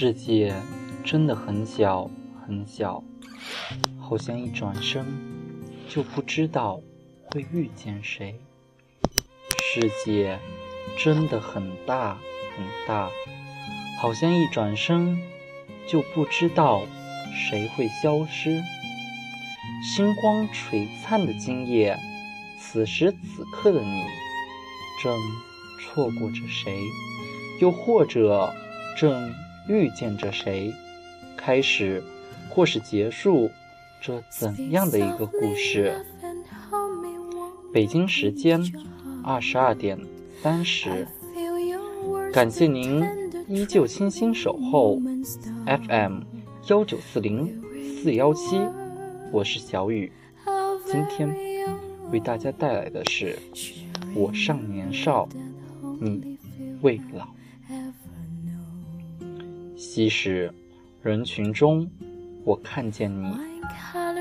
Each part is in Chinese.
世界真的很小很小，好像一转身就不知道会遇见谁。世界真的很大很大，好像一转身就不知道谁会消失。星光璀璨的今夜，此时此刻的你，正错过着谁？又或者正遇见着谁？开始或是结束这怎样的一个故事？北京时间二十二点三十，感谢您依旧倾心守候 FM 幺九四零四幺七。我是小雨，今天为大家带来的是《我尚年少，你未老》。昔时人群中，我看见你；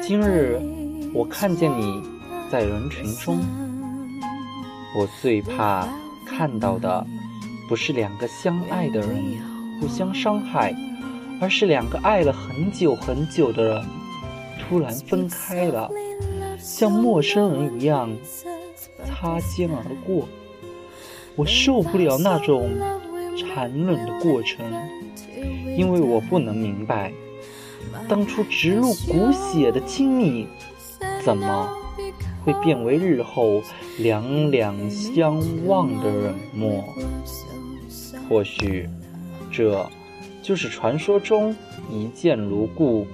今日我看见你在人群中。我最怕看到的，不是两个相爱的人互相伤害，而是两个爱了很久很久的人。突然分开了，像陌生人一样擦肩而过。我受不了那种残忍的过程，因为我不能明白，当初植入骨血的亲密，怎么会变为日后两两相望的冷漠？或许，这就是传说中一见如故。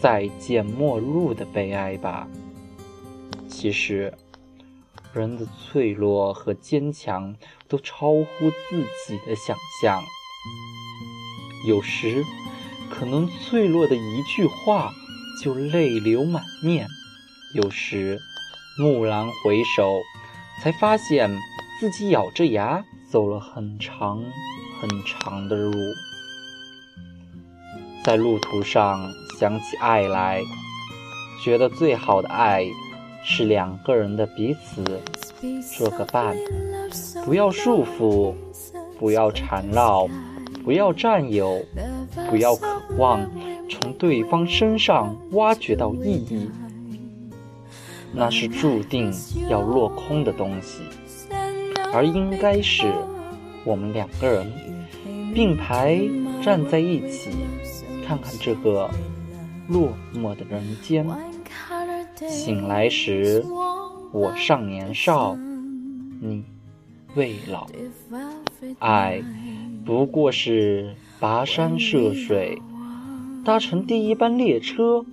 再见陌路的悲哀吧。其实，人的脆弱和坚强都超乎自己的想象。有时，可能脆弱的一句话就泪流满面；有时，蓦然回首，才发现自己咬着牙走了很长很长的路。在路途上想起爱来，觉得最好的爱是两个人的彼此做个伴，不要束缚，不要缠绕，不要占有，不要渴望从对方身上挖掘到意义，那是注定要落空的东西，而应该是我们两个人并排站在一起。看看这个落寞的人间，醒来时我尚年少，你未老。爱不过是跋山涉水，搭乘第一班列车，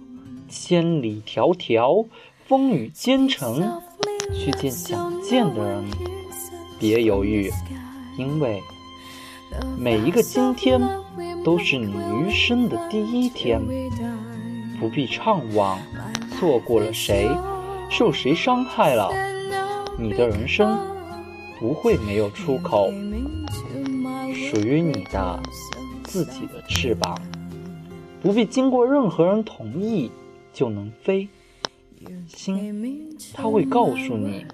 千里迢迢，风雨兼程，去见想见的人。别犹豫，因为每一个今天。都是你余生的第一天，不必怅惘，错过了谁，受谁伤害了，你的人生不会没有出口，属于你的自己的翅膀，不必经过任何人同意就能飞，心它会告诉你，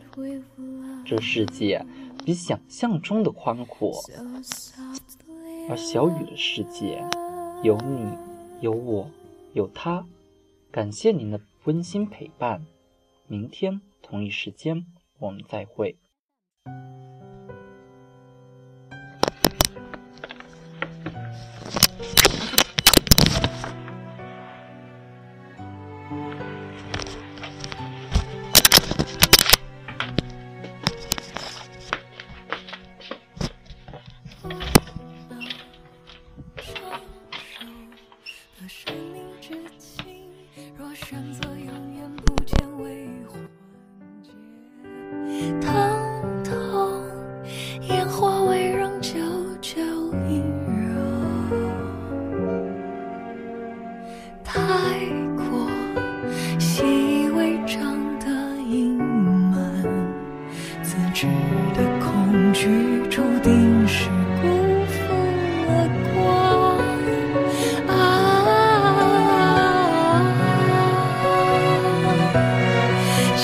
这世界比想象中的宽阔。而小雨的世界，有你，有我，有他。感谢您的温馨陪伴，明天同一时间我们再会。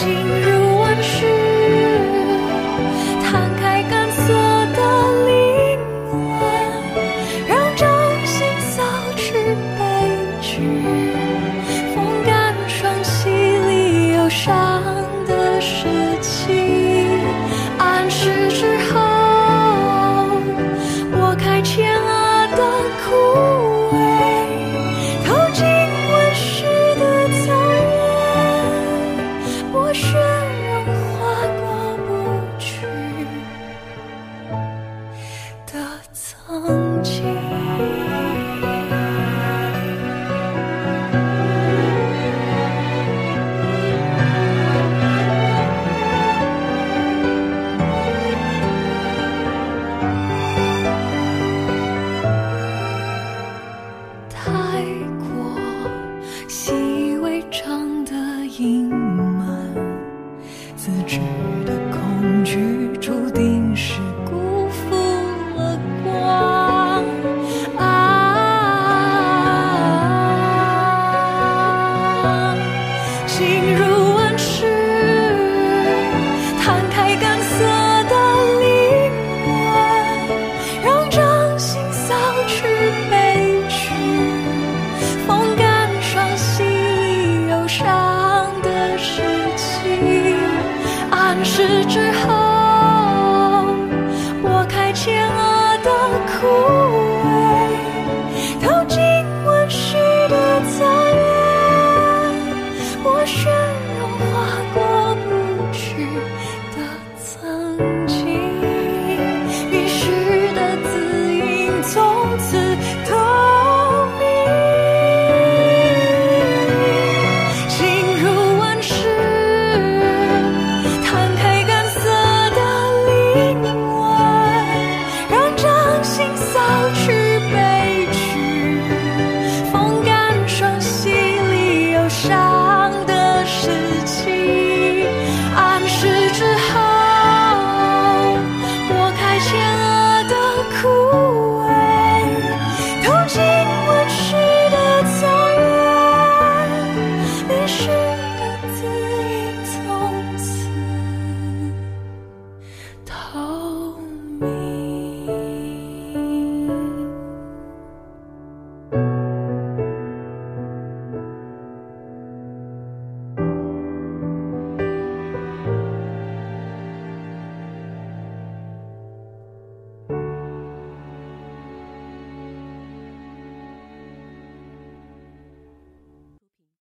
watching 心如温室，摊开干涩的灵魂，让掌心扫去悲曲，风干双溪里忧伤的事情，暗示着。